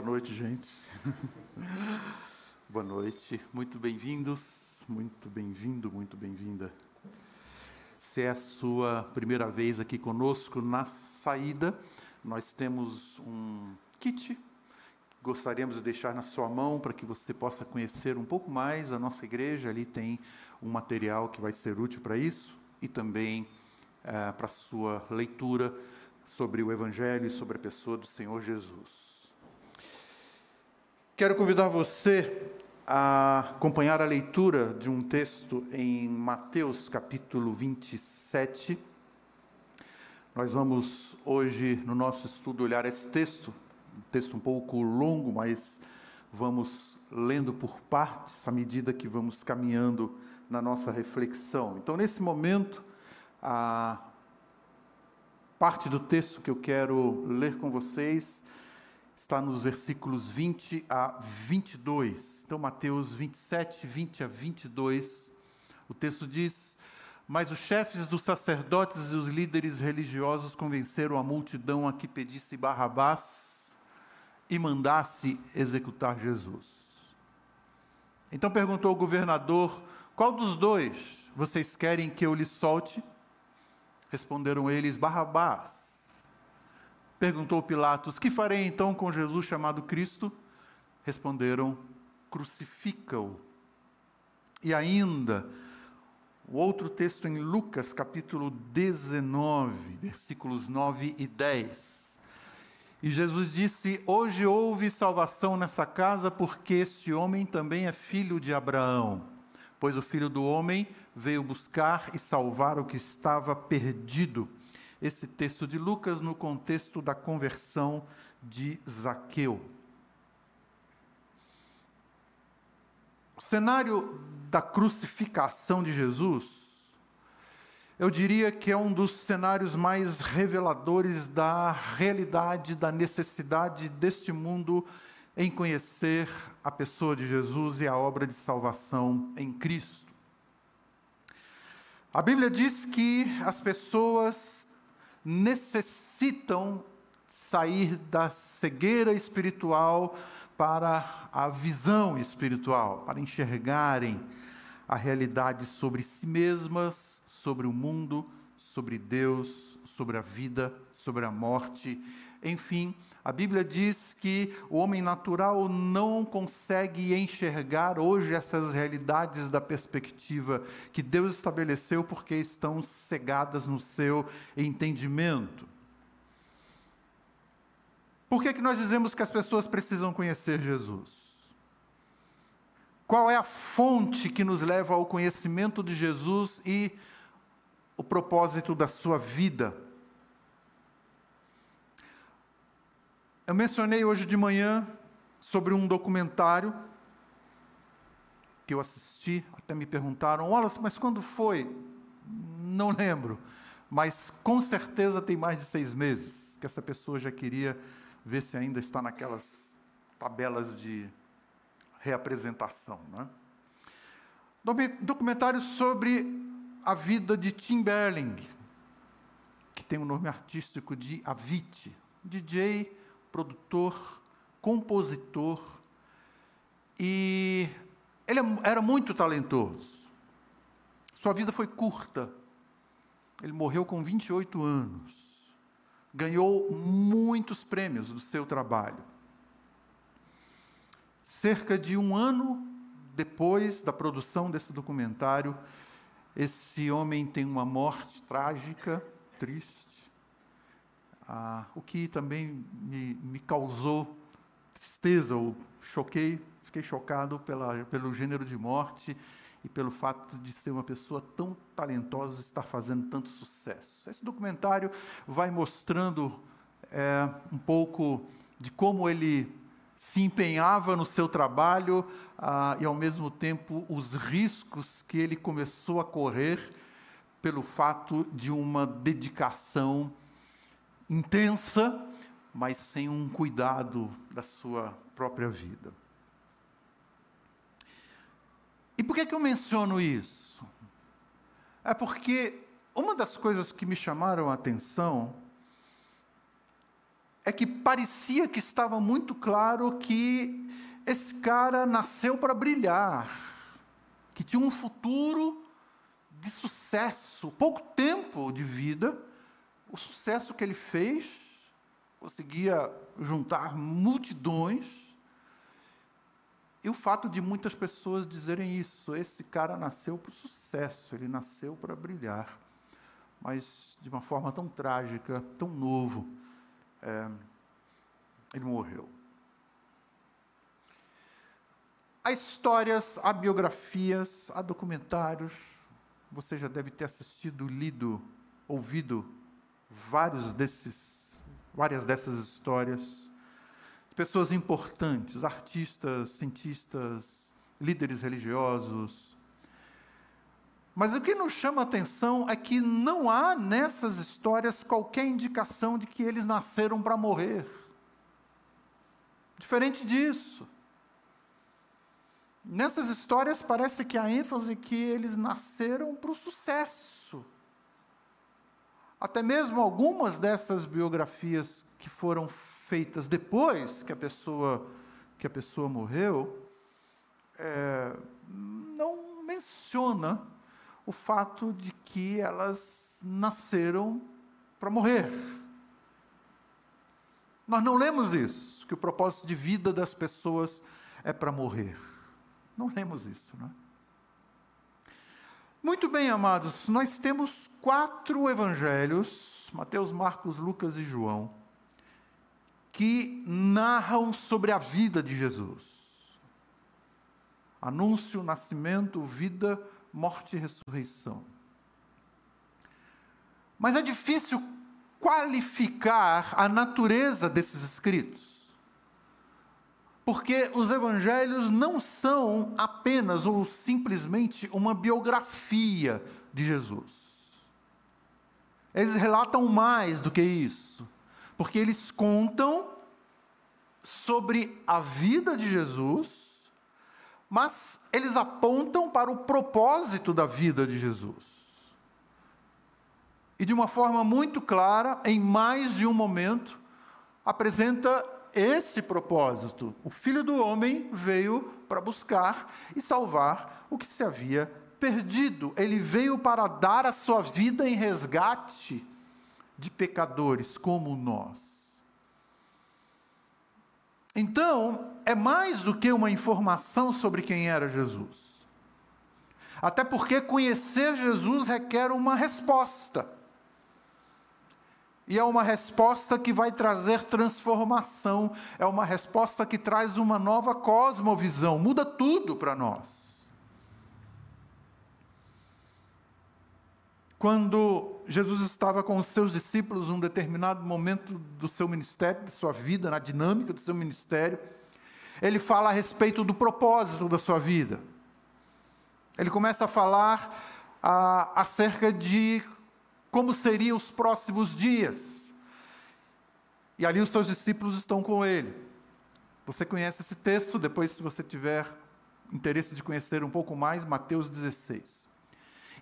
Boa noite, gente. Boa noite. Muito bem-vindos, muito bem-vindo, muito bem-vinda. Se é a sua primeira vez aqui conosco, na saída, nós temos um kit gostaríamos de deixar na sua mão para que você possa conhecer um pouco mais a nossa igreja. Ali tem um material que vai ser útil para isso e também é, para a sua leitura sobre o Evangelho e sobre a pessoa do Senhor Jesus. Quero convidar você a acompanhar a leitura de um texto em Mateus capítulo 27. Nós vamos hoje, no nosso estudo, olhar esse texto, um texto um pouco longo, mas vamos lendo por partes à medida que vamos caminhando na nossa reflexão. Então, nesse momento, a parte do texto que eu quero ler com vocês está nos versículos 20 a 22. Então, Mateus 27, 20 a 22. O texto diz: Mas os chefes dos sacerdotes e os líderes religiosos convenceram a multidão a que pedisse Barrabás e mandasse executar Jesus. Então perguntou o governador: Qual dos dois vocês querem que eu lhe solte? Responderam eles: Barrabás. Perguntou Pilatos: Que farei então com Jesus chamado Cristo? Responderam: Crucifica-o. E ainda, o outro texto em Lucas, capítulo 19, versículos 9 e 10. E Jesus disse: Hoje houve salvação nessa casa, porque este homem também é filho de Abraão. Pois o filho do homem veio buscar e salvar o que estava perdido esse texto de Lucas no contexto da conversão de Zaqueu. O cenário da crucificação de Jesus, eu diria que é um dos cenários mais reveladores da realidade, da necessidade deste mundo em conhecer a pessoa de Jesus e a obra de salvação em Cristo. A Bíblia diz que as pessoas necessitam sair da cegueira espiritual para a visão espiritual, para enxergarem a realidade sobre si mesmas, sobre o mundo, sobre Deus, sobre a vida, sobre a morte, enfim, a Bíblia diz que o homem natural não consegue enxergar hoje essas realidades da perspectiva que Deus estabeleceu porque estão cegadas no seu entendimento. Por que, que nós dizemos que as pessoas precisam conhecer Jesus? Qual é a fonte que nos leva ao conhecimento de Jesus e o propósito da sua vida? Eu mencionei hoje de manhã sobre um documentário que eu assisti, até me perguntaram, Wallace, mas quando foi? Não lembro, mas com certeza tem mais de seis meses que essa pessoa já queria ver se ainda está naquelas tabelas de reapresentação. Né? Documentário sobre a vida de Tim Berling, que tem o nome artístico de Avicii, DJ produtor, compositor, e ele era muito talentoso. Sua vida foi curta. Ele morreu com 28 anos. Ganhou muitos prêmios do seu trabalho. Cerca de um ano depois da produção desse documentário, esse homem tem uma morte trágica, triste ah, o que também me, me causou tristeza, ou choquei, fiquei chocado pela, pelo gênero de morte e pelo fato de ser uma pessoa tão talentosa estar fazendo tanto sucesso. Esse documentário vai mostrando é, um pouco de como ele se empenhava no seu trabalho ah, e, ao mesmo tempo, os riscos que ele começou a correr pelo fato de uma dedicação intensa, mas sem um cuidado da sua própria vida. E por que, que eu menciono isso? É porque uma das coisas que me chamaram a atenção é que parecia que estava muito claro que esse cara nasceu para brilhar, que tinha um futuro de sucesso, pouco tempo de vida, o sucesso que ele fez, conseguia juntar multidões, e o fato de muitas pessoas dizerem isso, esse cara nasceu para o sucesso, ele nasceu para brilhar, mas de uma forma tão trágica, tão novo, é, ele morreu. Há histórias, há biografias, há documentários. Você já deve ter assistido, lido, ouvido vários desses, várias dessas histórias. Pessoas importantes, artistas, cientistas, líderes religiosos. Mas o que nos chama a atenção é que não há nessas histórias qualquer indicação de que eles nasceram para morrer. Diferente disso. Nessas histórias parece que a ênfase é que eles nasceram para o sucesso. Até mesmo algumas dessas biografias que foram feitas depois que a pessoa que a pessoa morreu é, não menciona o fato de que elas nasceram para morrer. Nós não lemos isso, que o propósito de vida das pessoas é para morrer. Não lemos isso, não é? Muito bem, amados, nós temos quatro evangelhos, Mateus, Marcos, Lucas e João, que narram sobre a vida de Jesus. Anúncio, nascimento, vida, morte e ressurreição. Mas é difícil qualificar a natureza desses escritos. Porque os evangelhos não são apenas ou simplesmente uma biografia de Jesus. Eles relatam mais do que isso. Porque eles contam sobre a vida de Jesus, mas eles apontam para o propósito da vida de Jesus. E de uma forma muito clara, em mais de um momento, apresenta esse propósito. O Filho do Homem veio para buscar e salvar o que se havia perdido. Ele veio para dar a sua vida em resgate de pecadores como nós. Então, é mais do que uma informação sobre quem era Jesus. Até porque conhecer Jesus requer uma resposta. E é uma resposta que vai trazer transformação, é uma resposta que traz uma nova cosmovisão, muda tudo para nós. Quando Jesus estava com os seus discípulos num determinado momento do seu ministério, de sua vida, na dinâmica do seu ministério, ele fala a respeito do propósito da sua vida. Ele começa a falar a, acerca de como seriam os próximos dias. E ali os seus discípulos estão com ele. Você conhece esse texto, depois, se você tiver interesse de conhecer um pouco mais, Mateus 16.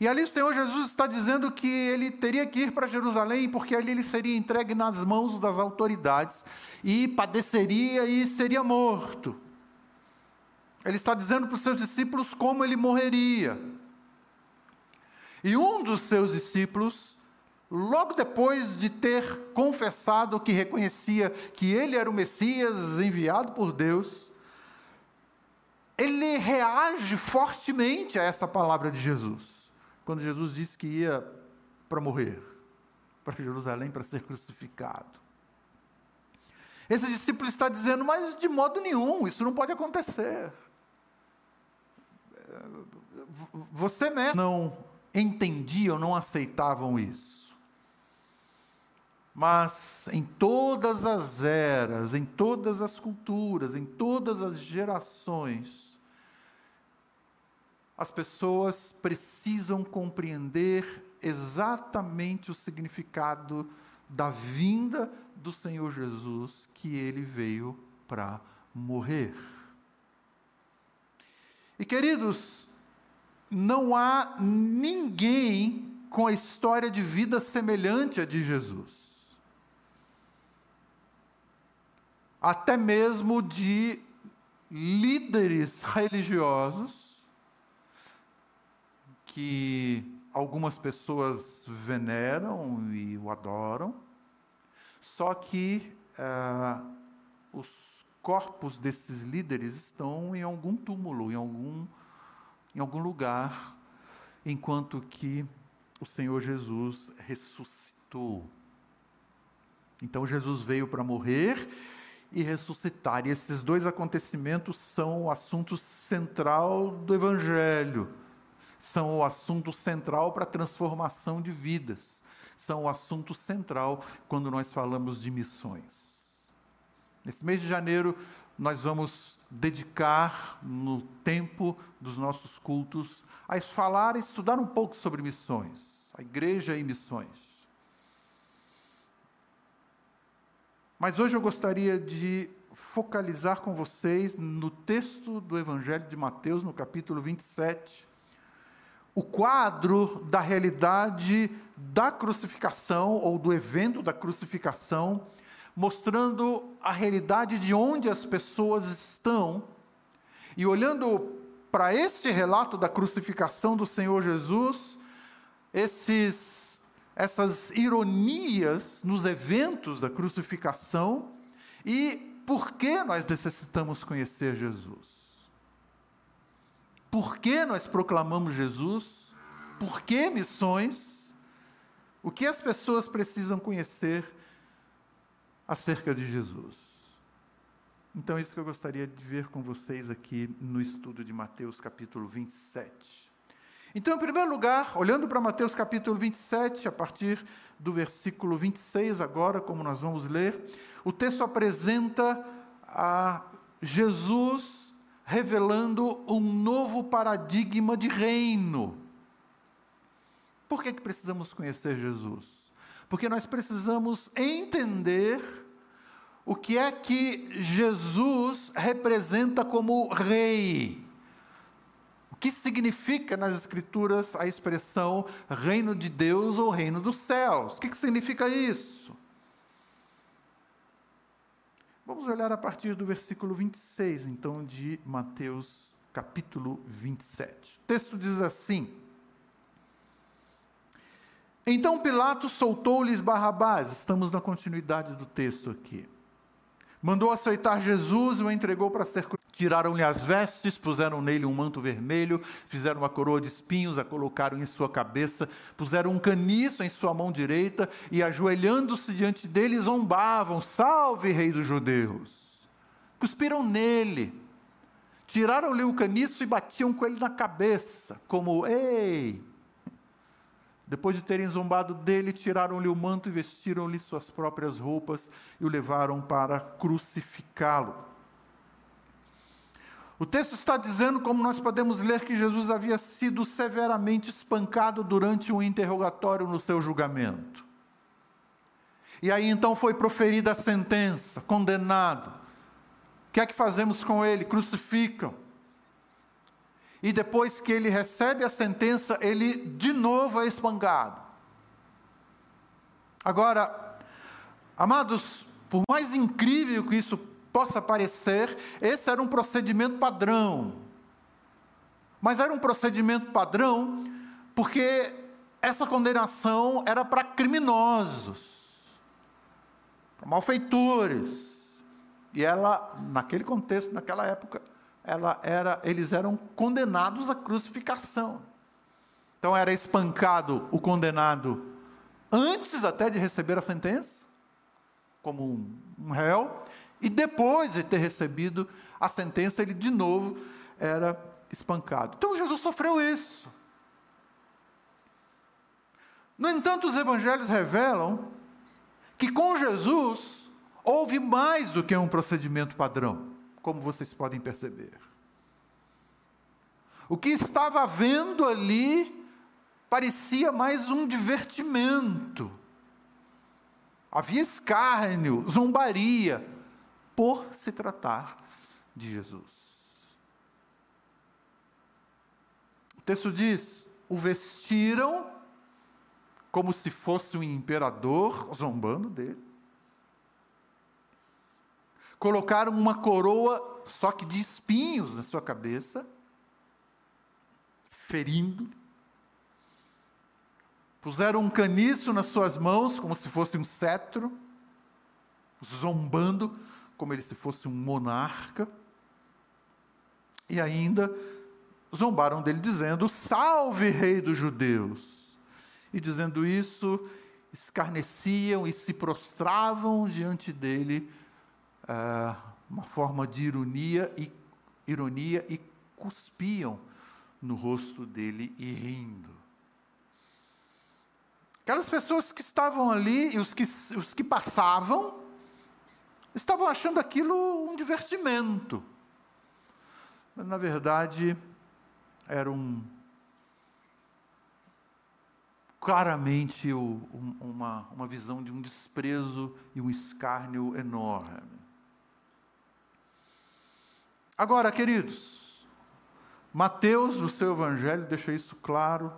E ali o Senhor Jesus está dizendo que ele teria que ir para Jerusalém, porque ali ele seria entregue nas mãos das autoridades e padeceria e seria morto. Ele está dizendo para os seus discípulos como ele morreria. E um dos seus discípulos logo depois de ter confessado que reconhecia que ele era o Messias enviado por Deus, ele reage fortemente a essa palavra de Jesus, quando Jesus disse que ia para morrer, para Jerusalém para ser crucificado. Esse discípulo está dizendo, mas de modo nenhum, isso não pode acontecer. Você mesmo não entendiam, não aceitavam isso. Mas em todas as eras, em todas as culturas, em todas as gerações, as pessoas precisam compreender exatamente o significado da vinda do Senhor Jesus, que ele veio para morrer. E queridos, não há ninguém com a história de vida semelhante à de Jesus. Até mesmo de líderes religiosos que algumas pessoas veneram e o adoram, só que uh, os corpos desses líderes estão em algum túmulo, em algum, em algum lugar, enquanto que o Senhor Jesus ressuscitou. Então Jesus veio para morrer e ressuscitar. E esses dois acontecimentos são o assunto central do Evangelho, são o assunto central para a transformação de vidas, são o assunto central quando nós falamos de missões. Nesse mês de janeiro, nós vamos dedicar no tempo dos nossos cultos a falar e estudar um pouco sobre missões, a igreja e missões. Mas hoje eu gostaria de focalizar com vocês no texto do Evangelho de Mateus, no capítulo 27, o quadro da realidade da crucificação ou do evento da crucificação, mostrando a realidade de onde as pessoas estão. E olhando para este relato da crucificação do Senhor Jesus, esses essas ironias nos eventos da crucificação e por que nós necessitamos conhecer Jesus. Por que nós proclamamos Jesus? Por que missões? O que as pessoas precisam conhecer acerca de Jesus? Então, é isso que eu gostaria de ver com vocês aqui no estudo de Mateus capítulo 27. Então, em primeiro lugar, olhando para Mateus capítulo 27, a partir do versículo 26, agora, como nós vamos ler, o texto apresenta a Jesus revelando um novo paradigma de reino. Por que, que precisamos conhecer Jesus? Porque nós precisamos entender o que é que Jesus representa como rei que significa nas Escrituras a expressão reino de Deus ou reino dos céus? O que, que significa isso? Vamos olhar a partir do versículo 26, então, de Mateus, capítulo 27. O texto diz assim: Então Pilatos soltou-lhes Barrabás, estamos na continuidade do texto aqui. Mandou aceitar Jesus e o entregou para ser Tiraram-lhe as vestes, puseram nele um manto vermelho, fizeram uma coroa de espinhos, a colocaram em sua cabeça, puseram um caniço em sua mão direita e, ajoelhando-se diante dele, zombavam: Salve, Rei dos Judeus! Cuspiram nele, tiraram-lhe o caniço e batiam com ele na cabeça, como: Ei! Depois de terem zombado dele, tiraram-lhe o manto e vestiram-lhe suas próprias roupas e o levaram para crucificá-lo. O texto está dizendo, como nós podemos ler, que Jesus havia sido severamente espancado durante um interrogatório no seu julgamento. E aí então foi proferida a sentença, condenado. O que é que fazemos com ele? Crucificam. E depois que ele recebe a sentença, ele de novo é espancado. Agora, amados, por mais incrível que isso possa parecer, esse era um procedimento padrão. Mas era um procedimento padrão porque essa condenação era para criminosos, para malfeitores. E ela, naquele contexto, naquela época, ela era, eles eram condenados à crucificação. Então era espancado o condenado antes até de receber a sentença, como um, um réu, e depois de ter recebido a sentença, ele de novo era espancado. Então Jesus sofreu isso. No entanto, os evangelhos revelam que com Jesus houve mais do que um procedimento padrão, como vocês podem perceber. O que estava havendo ali parecia mais um divertimento. Havia escárnio, zombaria, por se tratar de Jesus. O texto diz: o vestiram como se fosse um imperador, zombando dele. Colocaram uma coroa, só que de espinhos na sua cabeça, ferindo. Puseram um caniço nas suas mãos, como se fosse um cetro, zombando, como ele se fosse um monarca. E ainda zombaram dele, dizendo: Salve, Rei dos Judeus! E dizendo isso, escarneciam e se prostravam diante dele, uh, uma forma de ironia e, ironia e cuspiam no rosto dele e rindo. Aquelas pessoas que estavam ali e os que, os que passavam, estavam achando aquilo um divertimento. Mas, na verdade, era um. claramente um, uma, uma visão de um desprezo e um escárnio enorme. Agora, queridos, Mateus, no seu evangelho, deixa isso claro,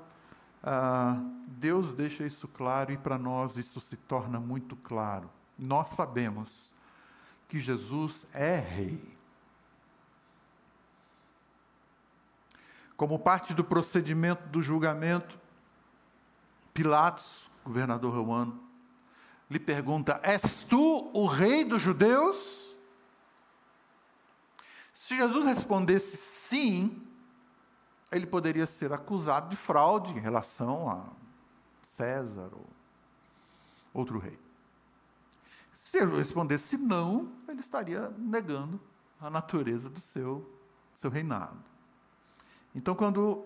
ah, Deus deixa isso claro e para nós isso se torna muito claro. Nós sabemos que Jesus é Rei. Como parte do procedimento do julgamento, Pilatos, governador romano, lhe pergunta: És tu o rei dos judeus? Se Jesus respondesse sim, ele poderia ser acusado de fraude em relação a César ou outro rei. Se ele respondesse não, ele estaria negando a natureza do seu, seu reinado. Então, quando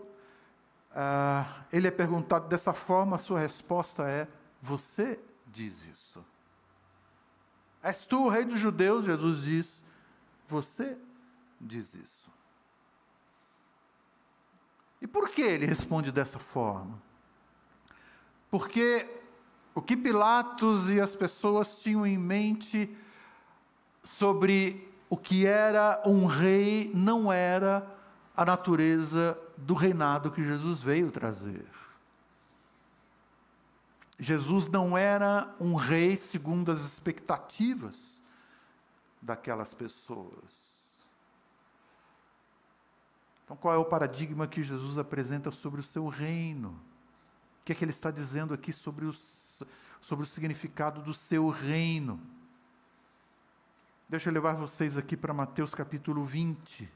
ah, ele é perguntado dessa forma, a sua resposta é: Você diz isso. És tu o rei dos judeus? Jesus diz: Você diz isso. E por que ele responde dessa forma? Porque o que Pilatos e as pessoas tinham em mente sobre o que era um rei não era a natureza do reinado que Jesus veio trazer. Jesus não era um rei segundo as expectativas daquelas pessoas. Então, qual é o paradigma que Jesus apresenta sobre o seu reino? O que é que ele está dizendo aqui sobre, os, sobre o significado do seu reino? Deixa eu levar vocês aqui para Mateus capítulo 20,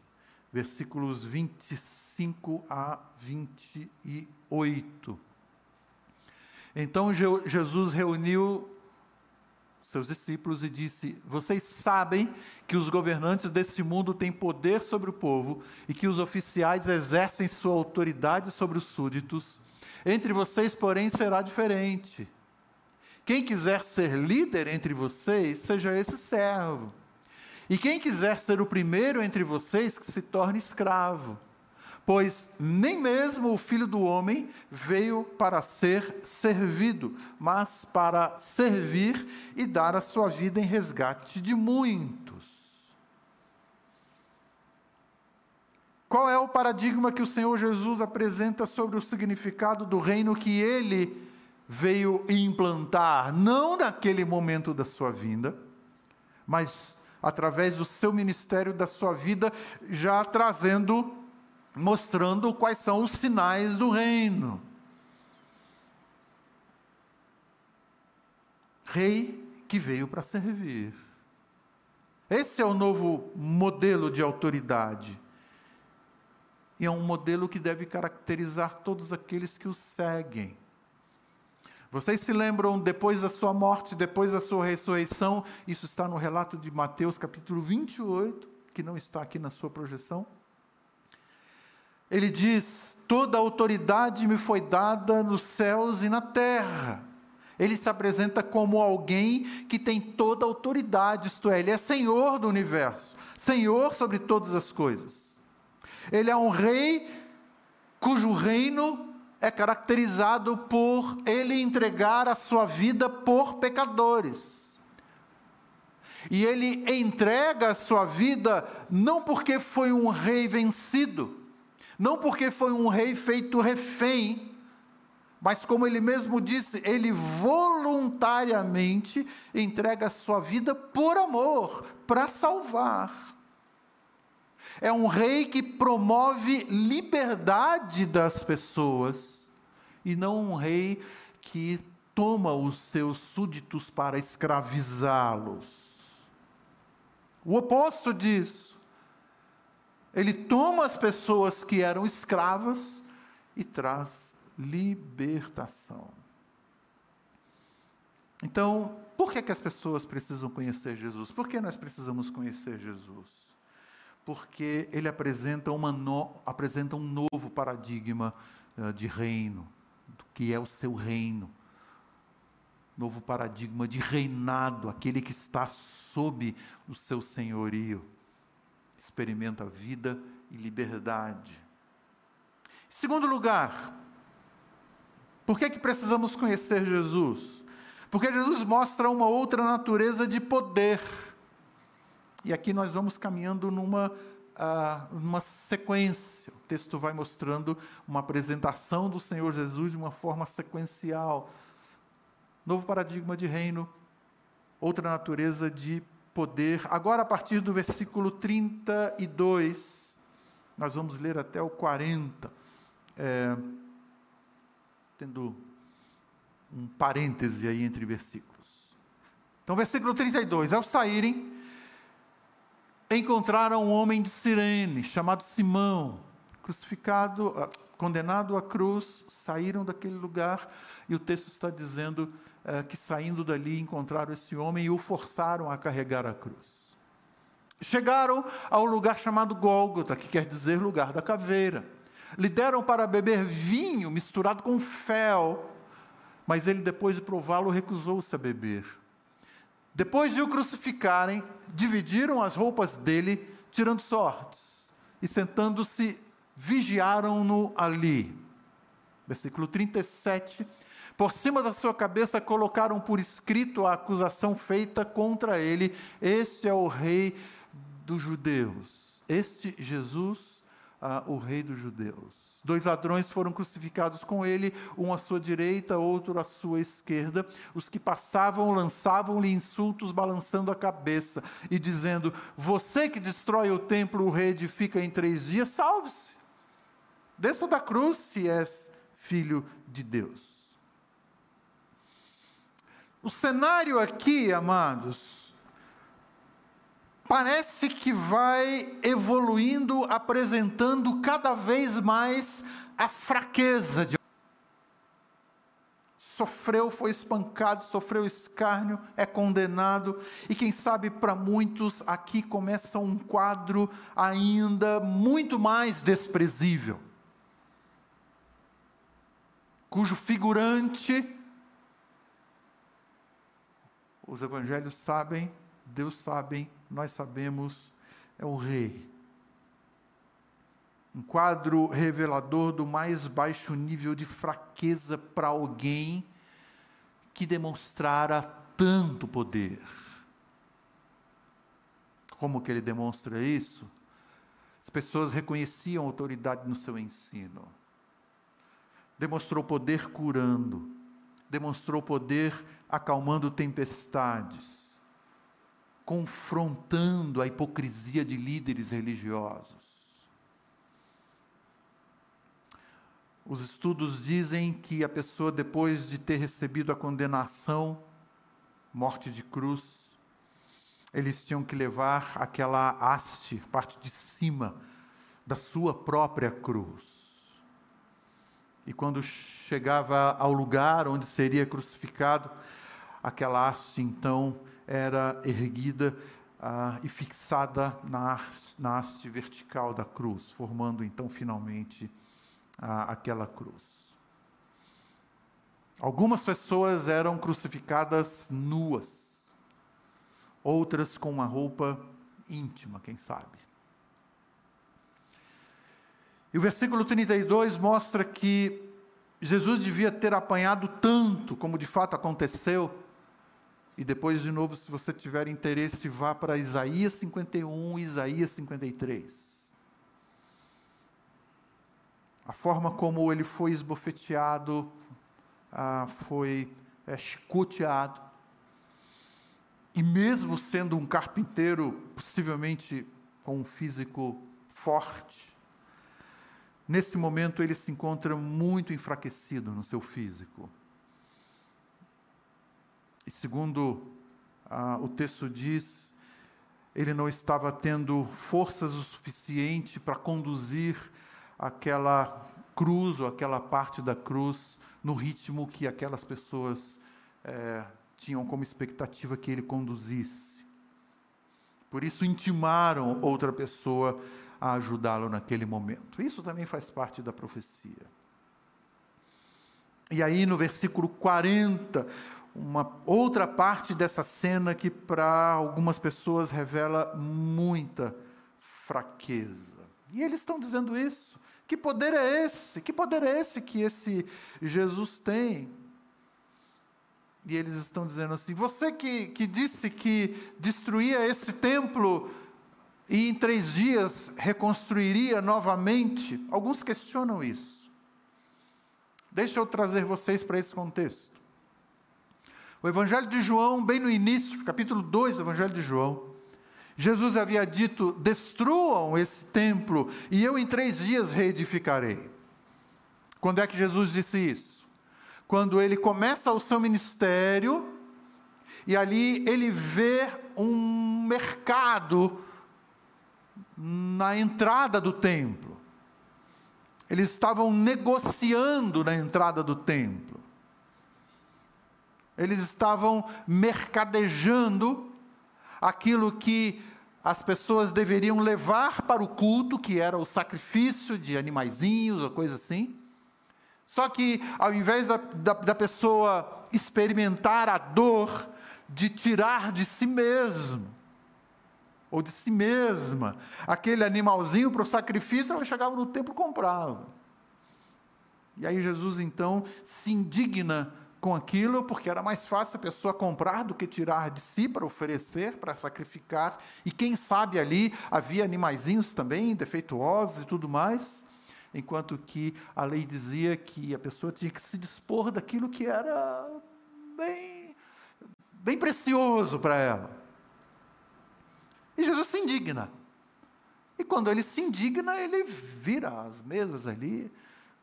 versículos 25 a 28. Então Jesus reuniu seus discípulos e disse: Vocês sabem que os governantes desse mundo têm poder sobre o povo e que os oficiais exercem sua autoridade sobre os súditos. Entre vocês, porém, será diferente. Quem quiser ser líder entre vocês, seja esse servo. E quem quiser ser o primeiro entre vocês, que se torne escravo pois nem mesmo o filho do homem veio para ser servido, mas para servir e dar a sua vida em resgate de muitos. Qual é o paradigma que o Senhor Jesus apresenta sobre o significado do reino que ele veio implantar, não naquele momento da sua vinda, mas através do seu ministério, da sua vida, já trazendo mostrando quais são os sinais do reino. Rei que veio para servir. Esse é o novo modelo de autoridade. E é um modelo que deve caracterizar todos aqueles que o seguem. Vocês se lembram, depois da sua morte, depois da sua ressurreição, isso está no relato de Mateus capítulo 28, que não está aqui na sua projeção. Ele diz: Toda autoridade me foi dada nos céus e na terra. Ele se apresenta como alguém que tem toda autoridade, isto é, ele é senhor do universo, senhor sobre todas as coisas. Ele é um rei cujo reino é caracterizado por ele entregar a sua vida por pecadores. E ele entrega a sua vida não porque foi um rei vencido, não porque foi um rei feito refém, mas como ele mesmo disse, ele voluntariamente entrega a sua vida por amor, para salvar. É um rei que promove liberdade das pessoas, e não um rei que toma os seus súditos para escravizá-los. O oposto disso. Ele toma as pessoas que eram escravas e traz libertação. Então, por que, que as pessoas precisam conhecer Jesus? Por que nós precisamos conhecer Jesus? Porque ele apresenta, uma no, apresenta um novo paradigma uh, de reino, do que é o seu reino. Novo paradigma de reinado, aquele que está sob o seu senhorio. Experimenta vida e liberdade. Segundo lugar, por que, que precisamos conhecer Jesus? Porque Jesus mostra uma outra natureza de poder. E aqui nós vamos caminhando numa, uh, numa sequência. O texto vai mostrando uma apresentação do Senhor Jesus de uma forma sequencial. Novo paradigma de reino, outra natureza de poder. Agora, a partir do versículo 32, nós vamos ler até o 40. É, tendo um parêntese aí entre versículos. Então, versículo 32: Ao saírem, encontraram um homem de Sirene, chamado Simão, crucificado, ah, condenado à cruz, saíram daquele lugar, e o texto está dizendo é, que saindo dali encontraram esse homem e o forçaram a carregar a cruz. Chegaram a um lugar chamado Gólgota, que quer dizer lugar da caveira lhe deram para beber vinho misturado com fel, mas ele, depois de prová-lo, recusou-se a beber. Depois de o crucificarem, dividiram as roupas dele, tirando sortes, e sentando-se, vigiaram-no ali. Versículo 37. Por cima da sua cabeça colocaram por escrito a acusação feita contra ele: Este é o rei dos judeus. Este Jesus ah, o rei dos judeus. Dois ladrões foram crucificados com ele, um à sua direita, outro à sua esquerda. Os que passavam lançavam-lhe insultos, balançando a cabeça e dizendo: Você que destrói o templo, o reedifica em três dias, salve-se. Desça da cruz se és filho de Deus. O cenário aqui, amados, parece que vai evoluindo, apresentando cada vez mais a fraqueza de sofreu, foi espancado, sofreu escárnio, é condenado, e quem sabe para muitos aqui começa um quadro ainda muito mais desprezível, cujo figurante, os evangelhos sabem, Deus sabe, nós sabemos, é o rei. Um quadro revelador do mais baixo nível de fraqueza para alguém que demonstrara tanto poder. Como que ele demonstra isso? As pessoas reconheciam autoridade no seu ensino. Demonstrou poder curando, demonstrou poder acalmando tempestades confrontando a hipocrisia de líderes religiosos. Os estudos dizem que a pessoa, depois de ter recebido a condenação, morte de cruz, eles tinham que levar aquela haste, parte de cima da sua própria cruz. E quando chegava ao lugar onde seria crucificado, aquela haste então era erguida ah, e fixada na haste, na haste vertical da cruz, formando então finalmente ah, aquela cruz. Algumas pessoas eram crucificadas nuas, outras com uma roupa íntima, quem sabe. E o versículo 32 mostra que Jesus devia ter apanhado tanto, como de fato aconteceu, e depois, de novo, se você tiver interesse, vá para Isaías 51 e Isaías 53. A forma como ele foi esbofeteado, ah, foi é, chicoteado. E mesmo sendo um carpinteiro, possivelmente com um físico forte, nesse momento ele se encontra muito enfraquecido no seu físico. E segundo ah, o texto diz, ele não estava tendo forças o suficiente para conduzir aquela cruz ou aquela parte da cruz no ritmo que aquelas pessoas é, tinham como expectativa que ele conduzisse. Por isso intimaram outra pessoa a ajudá-lo naquele momento. Isso também faz parte da profecia. E aí no versículo 40, uma outra parte dessa cena que para algumas pessoas revela muita fraqueza. E eles estão dizendo isso. Que poder é esse? Que poder é esse que esse Jesus tem? E eles estão dizendo assim: você que, que disse que destruía esse templo e em três dias reconstruiria novamente, alguns questionam isso. Deixa eu trazer vocês para esse contexto. O Evangelho de João, bem no início, capítulo 2 do Evangelho de João, Jesus havia dito: destruam esse templo e eu em três dias reedificarei. Quando é que Jesus disse isso? Quando ele começa o seu ministério e ali ele vê um mercado na entrada do templo. Eles estavam negociando na entrada do templo. Eles estavam mercadejando aquilo que as pessoas deveriam levar para o culto, que era o sacrifício de animaizinhos ou coisa assim. Só que, ao invés da, da, da pessoa experimentar a dor de tirar de si mesmo, ou de si mesma, aquele animalzinho para o sacrifício, ela chegava no templo e comprava. E aí Jesus então se indigna com aquilo, porque era mais fácil a pessoa comprar do que tirar de si para oferecer, para sacrificar. E quem sabe ali havia animaizinhos também, defeituosos e tudo mais. Enquanto que a lei dizia que a pessoa tinha que se dispor daquilo que era bem, bem precioso para ela. E Jesus se indigna. E quando ele se indigna, ele vira as mesas ali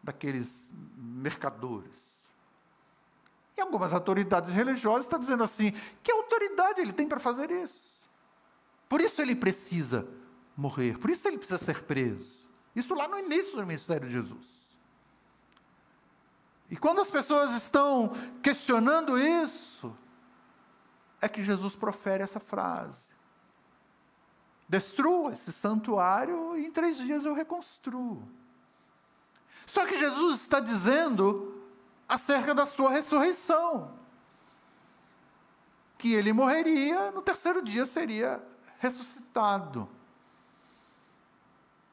daqueles mercadores. E algumas autoridades religiosas estão dizendo assim: que autoridade ele tem para fazer isso? Por isso ele precisa morrer, por isso ele precisa ser preso. Isso lá no início do ministério de Jesus. E quando as pessoas estão questionando isso, é que Jesus profere essa frase: Destrua esse santuário e em três dias eu reconstruo. Só que Jesus está dizendo acerca da sua ressurreição. Que ele morreria, no terceiro dia seria ressuscitado.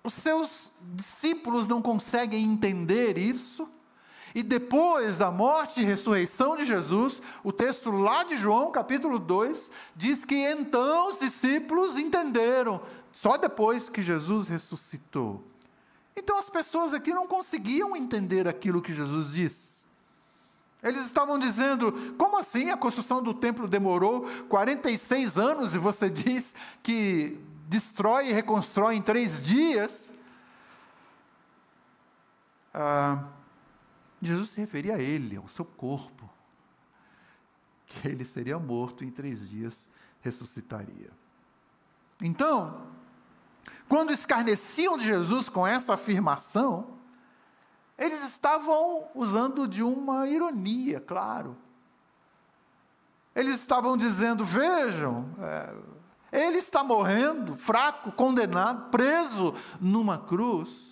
Os seus discípulos não conseguem entender isso. E depois da morte e ressurreição de Jesus, o texto lá de João, capítulo 2, diz que então os discípulos entenderam, só depois que Jesus ressuscitou. Então as pessoas aqui não conseguiam entender aquilo que Jesus disse. Eles estavam dizendo: como assim a construção do templo demorou 46 anos e você diz que destrói e reconstrói em três dias? Ah, Jesus se referia a ele, ao seu corpo, que ele seria morto e em três dias ressuscitaria. Então, quando escarneciam de Jesus com essa afirmação, eles estavam usando de uma ironia, claro. Eles estavam dizendo: vejam, é, ele está morrendo, fraco, condenado, preso numa cruz.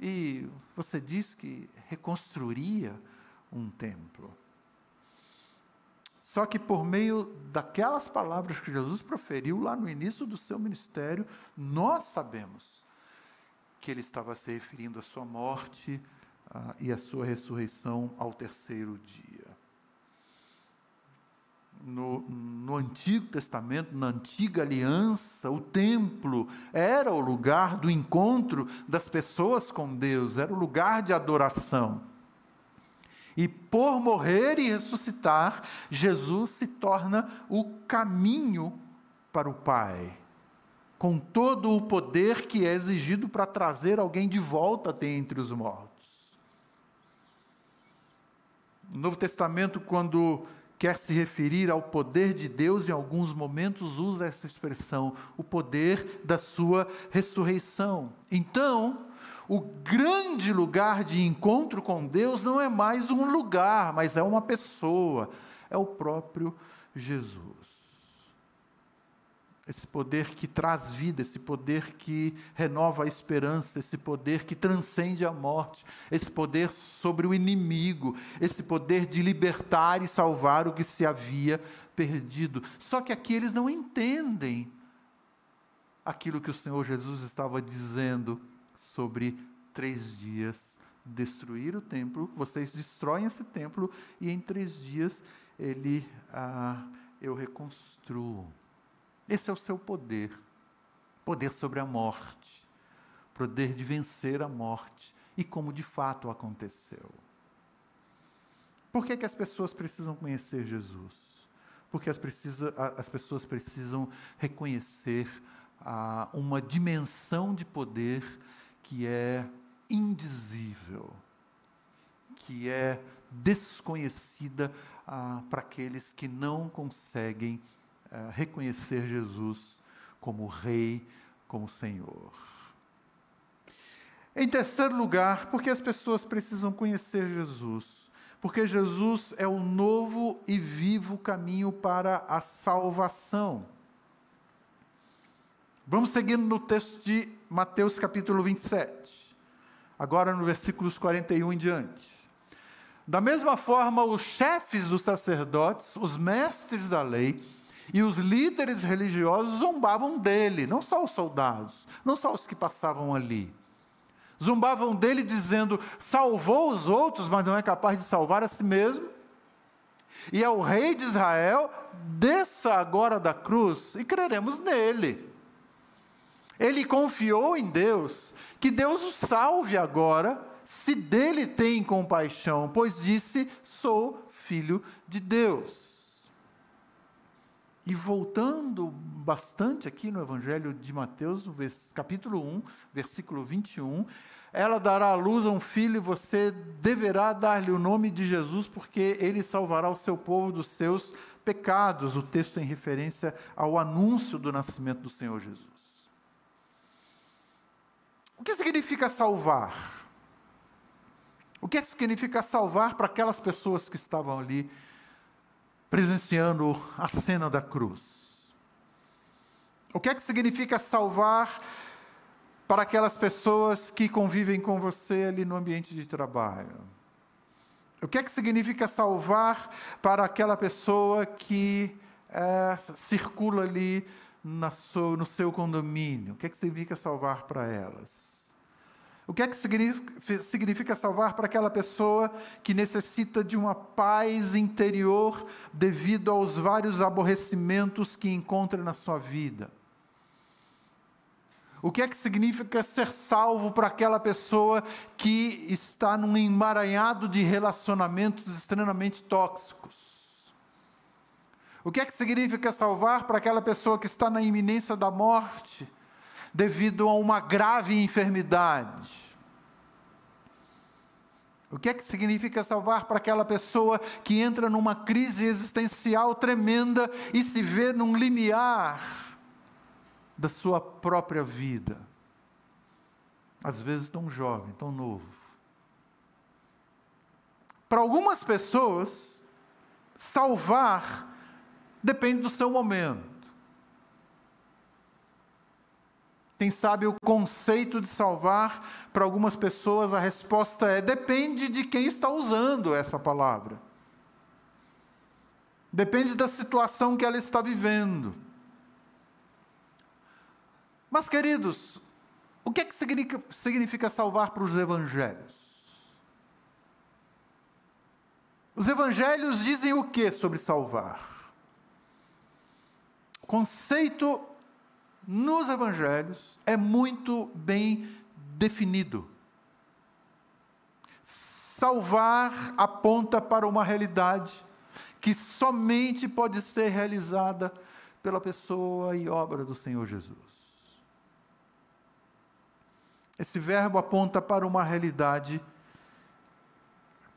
E você diz que reconstruiria um templo. Só que por meio daquelas palavras que Jesus proferiu lá no início do seu ministério, nós sabemos que ele estava se referindo à sua morte uh, e à sua ressurreição ao terceiro dia. No, no, Antigo Testamento, na antiga aliança, o templo era o lugar do encontro das pessoas com Deus, era o lugar de adoração. E por morrer e ressuscitar, Jesus se torna o caminho para o Pai, com todo o poder que é exigido para trazer alguém de volta dentre os mortos. No Novo Testamento, quando quer se referir ao poder de Deus, em alguns momentos usa essa expressão, o poder da sua ressurreição. Então, o grande lugar de encontro com Deus não é mais um lugar, mas é uma pessoa, é o próprio Jesus. Esse poder que traz vida, esse poder que renova a esperança, esse poder que transcende a morte, esse poder sobre o inimigo, esse poder de libertar e salvar o que se havia perdido. Só que aqui eles não entendem aquilo que o Senhor Jesus estava dizendo sobre três dias destruir o templo, vocês destroem esse templo e em três dias ele ah, eu reconstruo. Esse é o seu poder. Poder sobre a morte. Poder de vencer a morte. E como de fato aconteceu. Por que, que as pessoas precisam conhecer Jesus? Porque as, precisa, as pessoas precisam reconhecer ah, uma dimensão de poder que é indizível, que é desconhecida ah, para aqueles que não conseguem reconhecer Jesus como Rei, como Senhor. Em terceiro lugar, porque as pessoas precisam conhecer Jesus. Porque Jesus é o novo e vivo caminho para a salvação. Vamos seguindo no texto de Mateus capítulo 27. Agora no versículos 41 em diante. Da mesma forma, os chefes dos sacerdotes, os mestres da lei, e os líderes religiosos zombavam dele, não só os soldados, não só os que passavam ali. Zombavam dele dizendo: salvou os outros, mas não é capaz de salvar a si mesmo. E é o rei de Israel, desça agora da cruz e creremos nele. Ele confiou em Deus, que Deus o salve agora, se dele tem compaixão, pois disse: sou filho de Deus. E voltando bastante aqui no Evangelho de Mateus, capítulo 1, versículo 21, ela dará à luz a um filho e você deverá dar-lhe o nome de Jesus, porque ele salvará o seu povo dos seus pecados. O texto em referência ao anúncio do nascimento do Senhor Jesus. O que significa salvar? O que significa salvar para aquelas pessoas que estavam ali presenciando a cena da cruz. O que é que significa salvar para aquelas pessoas que convivem com você ali no ambiente de trabalho? O que é que significa salvar para aquela pessoa que é, circula ali no seu condomínio? O que é que significa salvar para elas? O que é que significa salvar para aquela pessoa que necessita de uma paz interior devido aos vários aborrecimentos que encontra na sua vida? O que é que significa ser salvo para aquela pessoa que está num emaranhado de relacionamentos extremamente tóxicos? O que é que significa salvar para aquela pessoa que está na iminência da morte? Devido a uma grave enfermidade. O que é que significa salvar para aquela pessoa que entra numa crise existencial tremenda e se vê num limiar da sua própria vida? Às vezes tão jovem, tão novo. Para algumas pessoas, salvar depende do seu momento. Quem sabe o conceito de salvar, para algumas pessoas a resposta é: depende de quem está usando essa palavra. Depende da situação que ela está vivendo. Mas, queridos, o que é que significa, salvar para os evangelhos? Os evangelhos dizem o que sobre salvar? O conceito nos evangelhos é muito bem definido. Salvar aponta para uma realidade que somente pode ser realizada pela pessoa e obra do Senhor Jesus. Esse verbo aponta para uma realidade,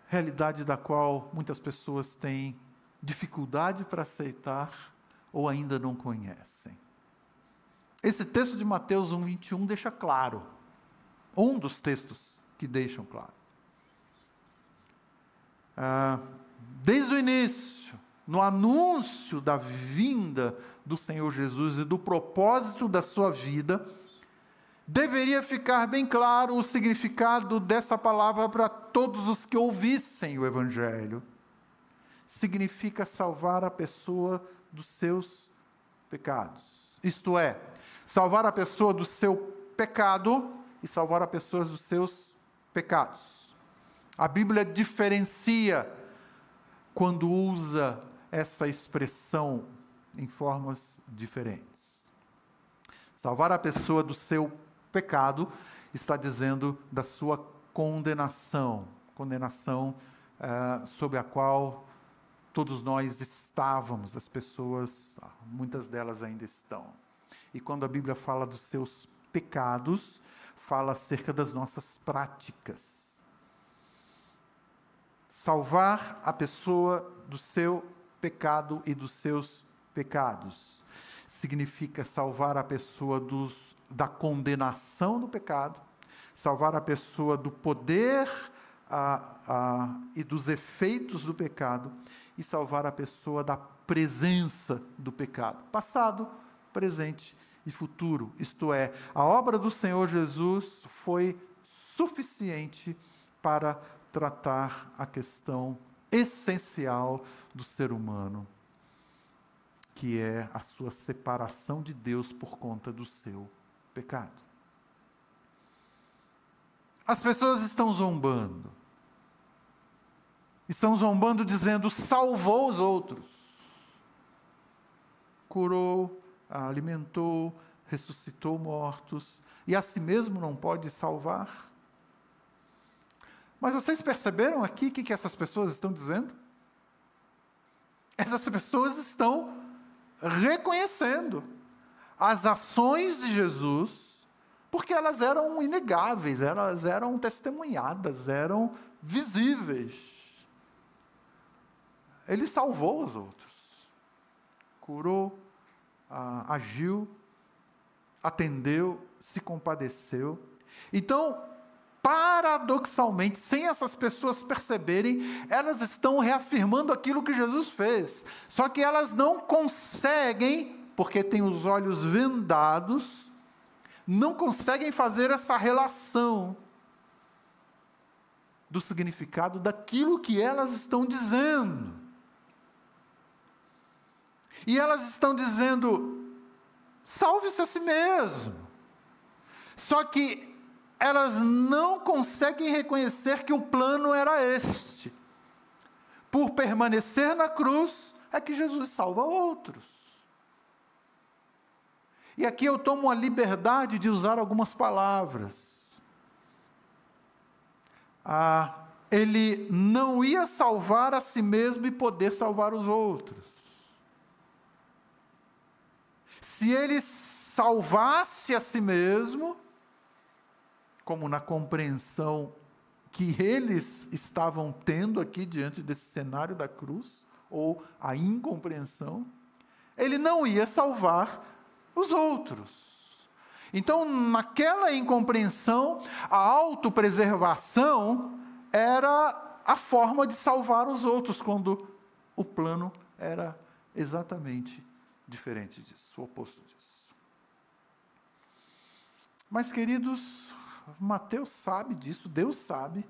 realidade da qual muitas pessoas têm dificuldade para aceitar ou ainda não conhecem. Esse texto de Mateus 1, 21 deixa claro, um dos textos que deixam claro. Ah, desde o início, no anúncio da vinda do Senhor Jesus e do propósito da sua vida, deveria ficar bem claro o significado dessa palavra para todos os que ouvissem o Evangelho. Significa salvar a pessoa dos seus pecados. Isto é, salvar a pessoa do seu pecado e salvar a pessoa dos seus pecados. A Bíblia diferencia quando usa essa expressão em formas diferentes. Salvar a pessoa do seu pecado está dizendo da sua condenação, condenação uh, sobre a qual todos nós estávamos, as pessoas, muitas delas ainda estão. E quando a Bíblia fala dos seus pecados, fala acerca das nossas práticas. Salvar a pessoa do seu pecado e dos seus pecados significa salvar a pessoa dos, da condenação do pecado, salvar a pessoa do poder a, a, e dos efeitos do pecado e salvar a pessoa da presença do pecado, passado, presente e futuro. Isto é, a obra do Senhor Jesus foi suficiente para tratar a questão essencial do ser humano, que é a sua separação de Deus por conta do seu pecado. As pessoas estão zombando. Estão zombando dizendo: salvou os outros. Curou, alimentou, ressuscitou mortos, e a si mesmo não pode salvar. Mas vocês perceberam aqui o que, que essas pessoas estão dizendo? Essas pessoas estão reconhecendo as ações de Jesus, porque elas eram inegáveis, elas eram testemunhadas, eram visíveis. Ele salvou os outros, curou, agiu, atendeu, se compadeceu. Então, paradoxalmente, sem essas pessoas perceberem, elas estão reafirmando aquilo que Jesus fez. Só que elas não conseguem, porque têm os olhos vendados, não conseguem fazer essa relação do significado daquilo que elas estão dizendo. E elas estão dizendo: salve-se a si mesmo. Só que elas não conseguem reconhecer que o plano era este. Por permanecer na cruz, é que Jesus salva outros. E aqui eu tomo a liberdade de usar algumas palavras. Ah, ele não ia salvar a si mesmo e poder salvar os outros. Se ele salvasse a si mesmo, como na compreensão que eles estavam tendo aqui diante desse cenário da cruz, ou a incompreensão, ele não ia salvar os outros. Então, naquela incompreensão, a autopreservação era a forma de salvar os outros, quando o plano era exatamente diferente disso, o oposto disso. Mas, queridos, Mateus sabe disso, Deus sabe,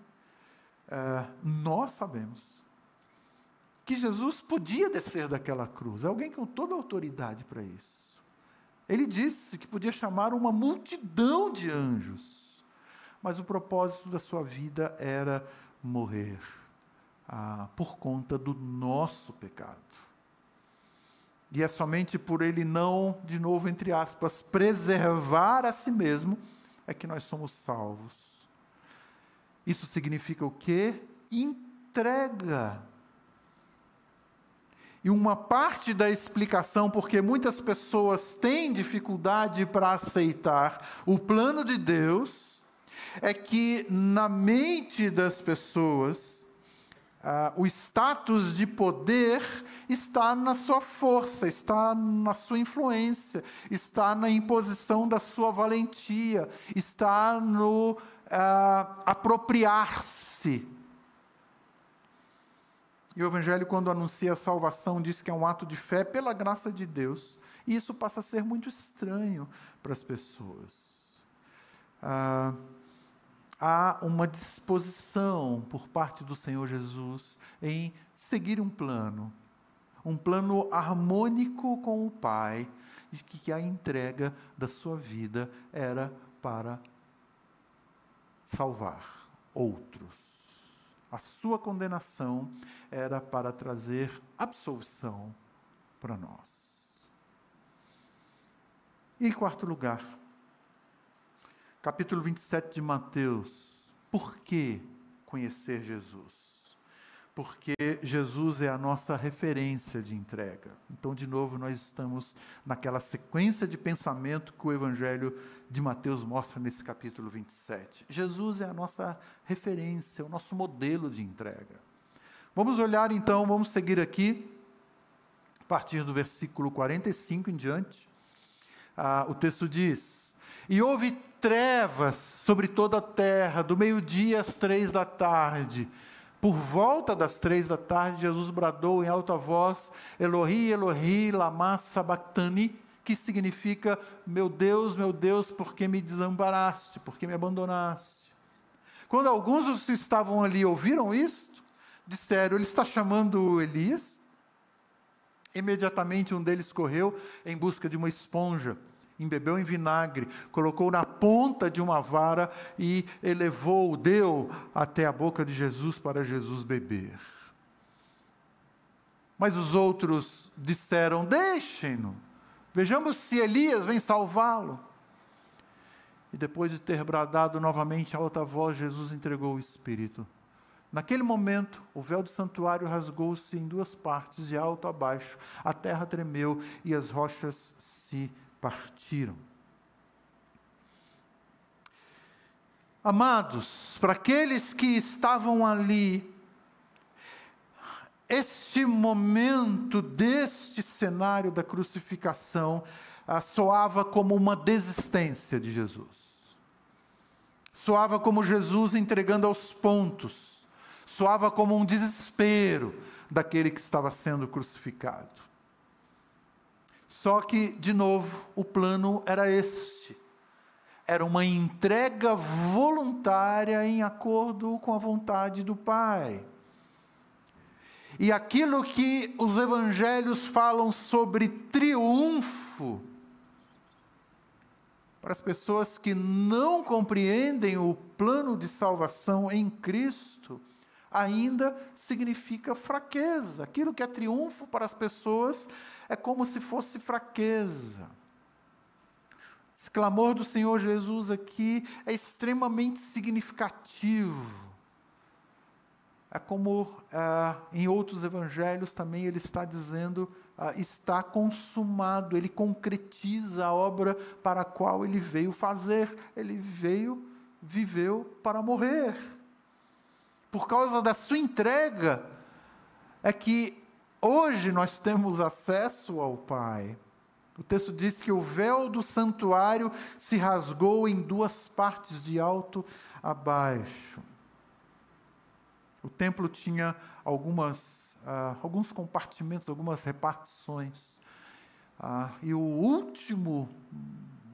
é, nós sabemos, que Jesus podia descer daquela cruz, alguém com toda autoridade para isso. Ele disse que podia chamar uma multidão de anjos, mas o propósito da sua vida era morrer ah, por conta do nosso pecado. E é somente por ele não, de novo, entre aspas, preservar a si mesmo, é que nós somos salvos. Isso significa o quê? entrega. E uma parte da explicação, porque muitas pessoas têm dificuldade para aceitar o plano de Deus, é que na mente das pessoas, Uh, o status de poder está na sua força, está na sua influência, está na imposição da sua valentia, está no uh, apropriar-se. E o Evangelho, quando anuncia a salvação, diz que é um ato de fé pela graça de Deus. E isso passa a ser muito estranho para as pessoas. Uh, há uma disposição por parte do Senhor Jesus em seguir um plano, um plano harmônico com o Pai, de que a entrega da sua vida era para salvar outros. A sua condenação era para trazer absolvição para nós. E em quarto lugar, capítulo 27 de Mateus. Por que conhecer Jesus? Porque Jesus é a nossa referência de entrega. Então, de novo, nós estamos naquela sequência de pensamento que o Evangelho de Mateus mostra nesse capítulo 27. Jesus é a nossa referência, o nosso modelo de entrega. Vamos olhar então, vamos seguir aqui, a partir do versículo 45 em diante. Ah, o texto diz: E houve trevas sobre toda a terra, do meio-dia às três da tarde. Por volta das três da tarde, Jesus bradou em alta voz: Elohi, Elohi, lama sabachthani, que significa: Meu Deus, meu Deus, por que me desamparaste, por que me abandonaste? Quando alguns dos que estavam ali ouviram isto, disseram: Ele está chamando Elias. Imediatamente um deles correu em busca de uma esponja embebeu em vinagre, colocou na ponta de uma vara e elevou, deu até a boca de Jesus para Jesus beber. Mas os outros disseram: Deixem-no, vejamos se Elias vem salvá-lo. E depois de ter bradado novamente a alta voz, Jesus entregou o Espírito. Naquele momento, o véu do santuário rasgou-se em duas partes, de alto a baixo. A terra tremeu e as rochas se partiram. Amados, para aqueles que estavam ali, este momento deste cenário da crucificação ah, soava como uma desistência de Jesus. Soava como Jesus entregando aos pontos. Soava como um desespero daquele que estava sendo crucificado. Só que, de novo, o plano era este. Era uma entrega voluntária em acordo com a vontade do Pai. E aquilo que os evangelhos falam sobre triunfo, para as pessoas que não compreendem o plano de salvação em Cristo, ainda significa fraqueza. Aquilo que é triunfo para as pessoas é como se fosse fraqueza. Esse clamor do Senhor Jesus aqui é extremamente significativo. É como ah, em outros evangelhos também ele está dizendo, ah, está consumado, ele concretiza a obra para a qual ele veio fazer. Ele veio, viveu para morrer. Por causa da sua entrega, é que Hoje nós temos acesso ao Pai. O texto diz que o véu do santuário se rasgou em duas partes, de alto a baixo. O templo tinha algumas, uh, alguns compartimentos, algumas repartições. Uh, e o último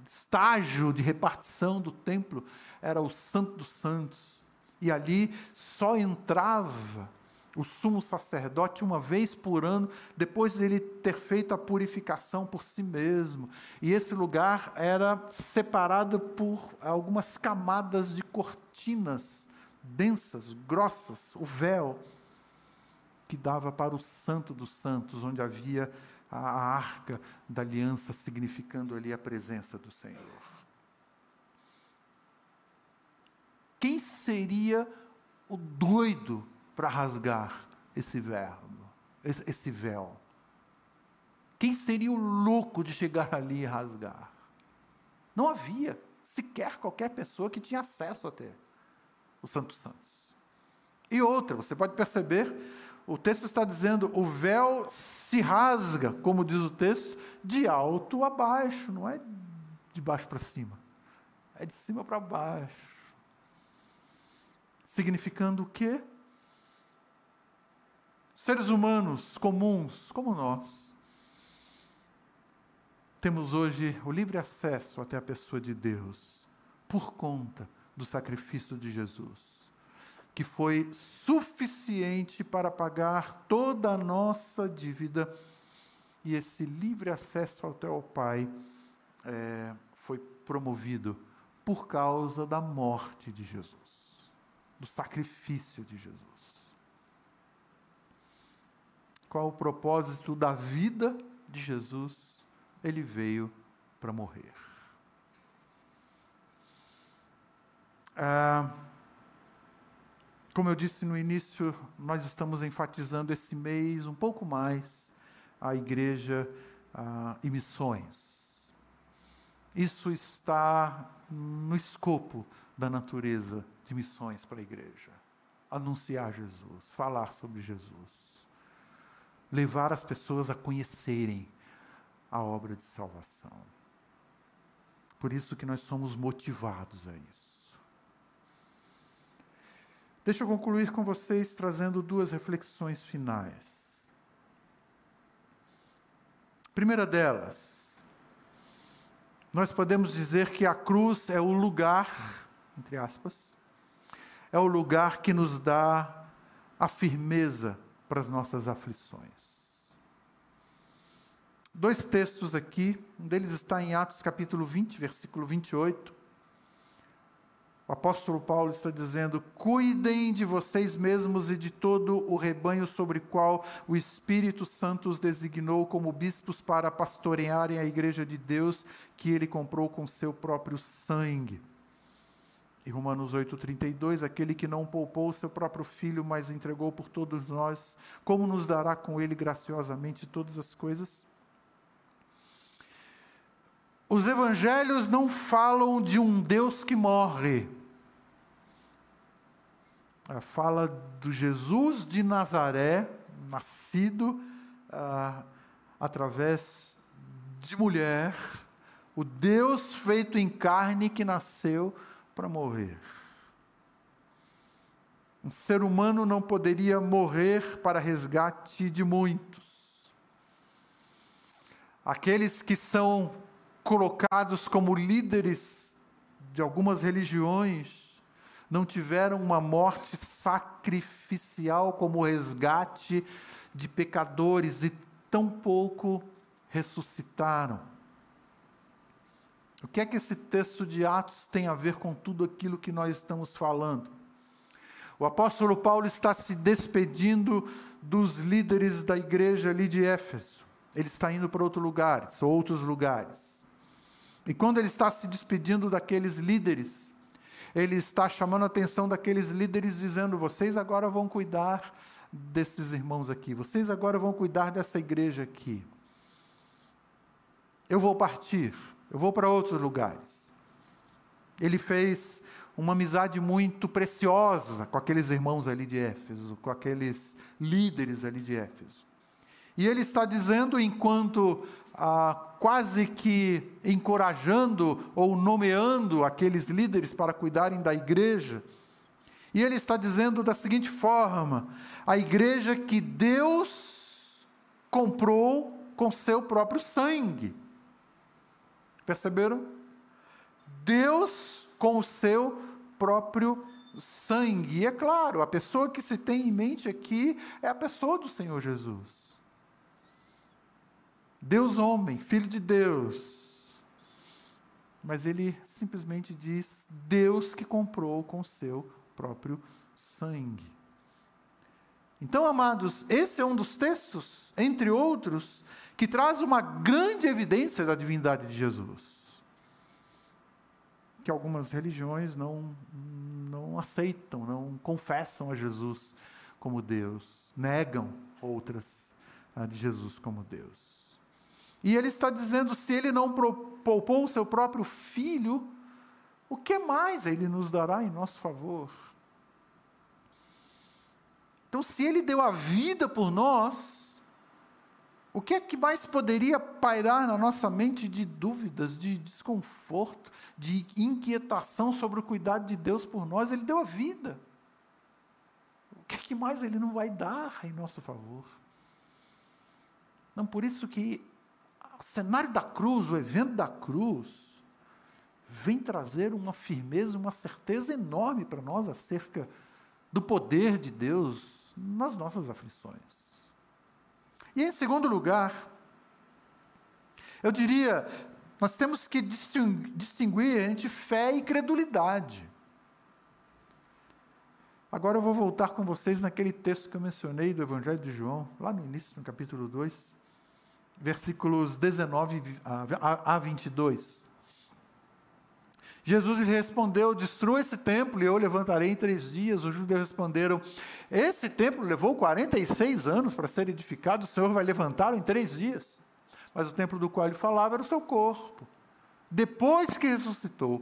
estágio de repartição do templo era o Santo dos Santos. E ali só entrava o sumo sacerdote uma vez por ano, depois de ele ter feito a purificação por si mesmo. E esse lugar era separado por algumas camadas de cortinas densas, grossas, o véu que dava para o Santo dos Santos, onde havia a arca da aliança, significando ali a presença do Senhor. Quem seria o doido para rasgar esse verbo, esse, véu? Quem seria o louco de chegar ali e rasgar? Não havia sequer qualquer pessoa que tinha acesso até os Santos Santos. E outra, você pode perceber, o texto está dizendo: o véu se rasga, como diz o texto, de alto a baixo, não é de baixo para cima, é de cima para baixo. Significando o quê? Seres humanos comuns, como nós, temos hoje o livre acesso até a pessoa de Deus, por conta do sacrifício de Jesus, que foi suficiente para pagar toda a nossa dívida, e esse livre acesso até o Pai é, foi promovido por causa da morte de Jesus, do sacrifício de Jesus. Qual o propósito da vida de Jesus? Ele veio para morrer. Ah, como eu disse no início, nós estamos enfatizando esse mês um pouco mais a igreja ah, e missões. Isso está no escopo da natureza de missões para a igreja. Anunciar Jesus, falar sobre Jesus, levar as pessoas a conhecerem a obra de salvação. Por isso que nós somos motivados a isso. Deixa eu concluir com vocês trazendo duas reflexões finais. Primeira delas, nós podemos dizer que a cruz é o lugar, entre aspas, é o lugar que nos dá a firmeza para as nossas aflições. Dois textos aqui, um deles está em Atos capítulo 20, versículo 28. O apóstolo Paulo está dizendo: Cuidem de vocês mesmos e de todo o rebanho sobre o qual o Espírito Santo os designou como bispos para pastorearem a igreja de Deus que ele comprou com seu próprio sangue. E Romanos 8,32: Aquele que não poupou o seu próprio filho, mas entregou por todos nós, como nos dará com ele graciosamente todas as coisas? Os evangelhos não falam de um Deus que morre. Fala do Jesus de Nazaré, nascido ah, através de mulher, o Deus feito em carne que nasceu para morrer. Um ser humano não poderia morrer para resgate de muitos. Aqueles que são colocados como líderes de algumas religiões, não tiveram uma morte sacrificial como resgate de pecadores e tampouco ressuscitaram. O que é que esse texto de Atos tem a ver com tudo aquilo que nós estamos falando? O apóstolo Paulo está se despedindo dos líderes da igreja ali de Éfeso. Ele está indo para outro lugar, outros lugares. E quando ele está se despedindo daqueles líderes, ele está chamando a atenção daqueles líderes, dizendo: vocês agora vão cuidar desses irmãos aqui, vocês agora vão cuidar dessa igreja aqui. Eu vou partir, eu vou para outros lugares. Ele fez uma amizade muito preciosa com aqueles irmãos ali de Éfeso, com aqueles líderes ali de Éfeso. E ele está dizendo, enquanto ah, quase que encorajando ou nomeando aqueles líderes para cuidarem da igreja, e ele está dizendo da seguinte forma: a igreja que Deus comprou com seu próprio sangue. Perceberam? Deus com o seu próprio sangue. E é claro, a pessoa que se tem em mente aqui é a pessoa do Senhor Jesus. Deus homem, filho de Deus. Mas ele simplesmente diz: Deus que comprou com seu próprio sangue. Então, amados, esse é um dos textos, entre outros, que traz uma grande evidência da divindade de Jesus. Que algumas religiões não, não aceitam, não confessam a Jesus como Deus, negam outras ah, de Jesus como Deus. E ele está dizendo: se ele não poupou o seu próprio filho, o que mais ele nos dará em nosso favor? Então, se ele deu a vida por nós, o que é que mais poderia pairar na nossa mente de dúvidas, de desconforto, de inquietação sobre o cuidado de Deus por nós? Ele deu a vida. O que é que mais ele não vai dar em nosso favor? Não, por isso que o cenário da cruz, o evento da cruz, vem trazer uma firmeza, uma certeza enorme para nós acerca do poder de Deus nas nossas aflições. E em segundo lugar, eu diria, nós temos que distinguir entre fé e credulidade. Agora eu vou voltar com vocês naquele texto que eu mencionei do Evangelho de João, lá no início, no capítulo 2 versículos 19 a 22. Jesus lhe respondeu: Destrua esse templo e eu levantarei em três dias. Os judeus responderam: Esse templo levou 46 anos para ser edificado, o Senhor vai levantá-lo em três dias. Mas o templo do qual ele falava era o seu corpo. Depois que ressuscitou,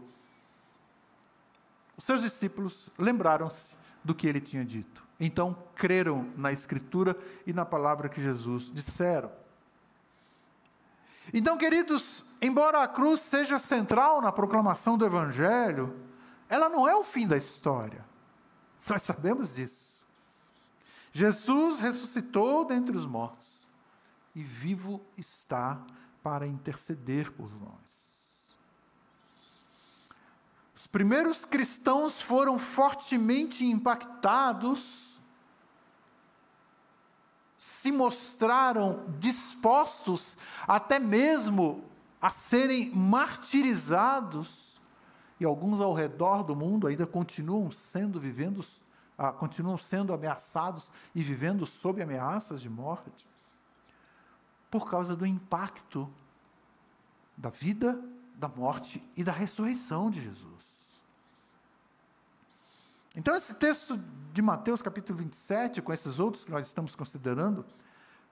os seus discípulos lembraram-se do que ele tinha dito. Então creram na Escritura e na palavra que Jesus disseram. Então, queridos, embora a cruz seja central na proclamação do Evangelho, ela não é o fim da história. Nós sabemos disso. Jesus ressuscitou dentre os mortos e vivo está para interceder por nós. Os primeiros cristãos foram fortemente impactados se mostraram dispostos até mesmo a serem martirizados, e alguns ao redor do mundo ainda continuam sendo vivendo, ah, continuam sendo ameaçados e vivendo sob ameaças de morte, por causa do impacto da vida, da morte e da ressurreição de Jesus. Então, esse texto de Mateus, capítulo 27, com esses outros que nós estamos considerando,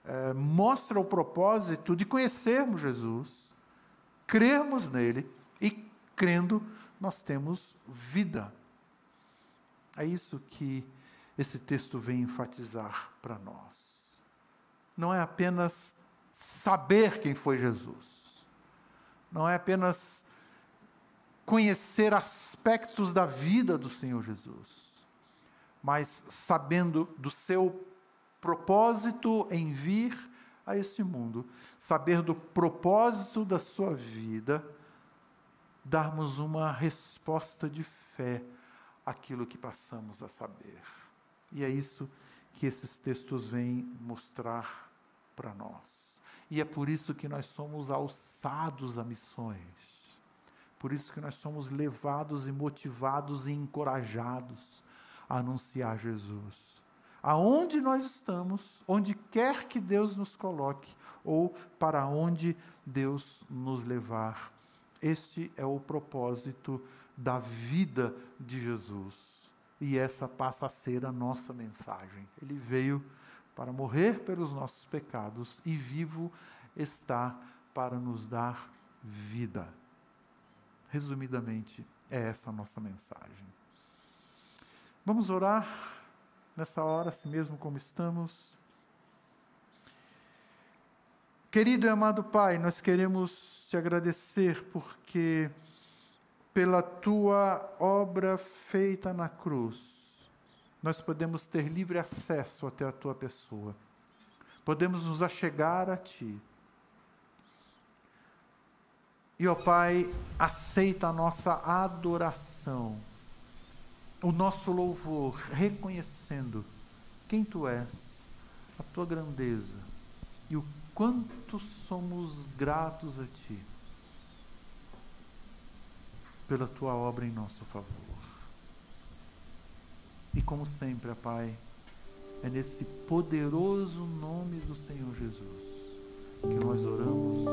é, mostra o propósito de conhecermos Jesus, crermos nele e, crendo, nós temos vida. É isso que esse texto vem enfatizar para nós. Não é apenas saber quem foi Jesus, não é apenas conhecer aspectos da vida do Senhor Jesus, mas sabendo do seu propósito em vir a este mundo, saber do propósito da sua vida, darmos uma resposta de fé àquilo que passamos a saber. E é isso que esses textos vêm mostrar para nós. E é por isso que nós somos alçados a missões por isso que nós somos levados e motivados e encorajados a anunciar Jesus. Aonde nós estamos, onde quer que Deus nos coloque, ou para onde Deus nos levar. Este é o propósito da vida de Jesus. E essa passa a ser a nossa mensagem. Ele veio para morrer pelos nossos pecados e vivo está para nos dar vida. Resumidamente, é essa a nossa mensagem. Vamos orar nessa hora, assim mesmo como estamos. Querido e amado Pai, nós queremos te agradecer porque, pela tua obra feita na cruz, nós podemos ter livre acesso até a tua pessoa, podemos nos achegar a ti e, ó Pai, aceita a nossa adoração, o nosso louvor, reconhecendo quem Tu és, a Tua grandeza e o quanto somos gratos a Ti pela Tua obra em nosso favor. E como sempre, ó Pai, é nesse poderoso nome do Senhor Jesus que nós oramos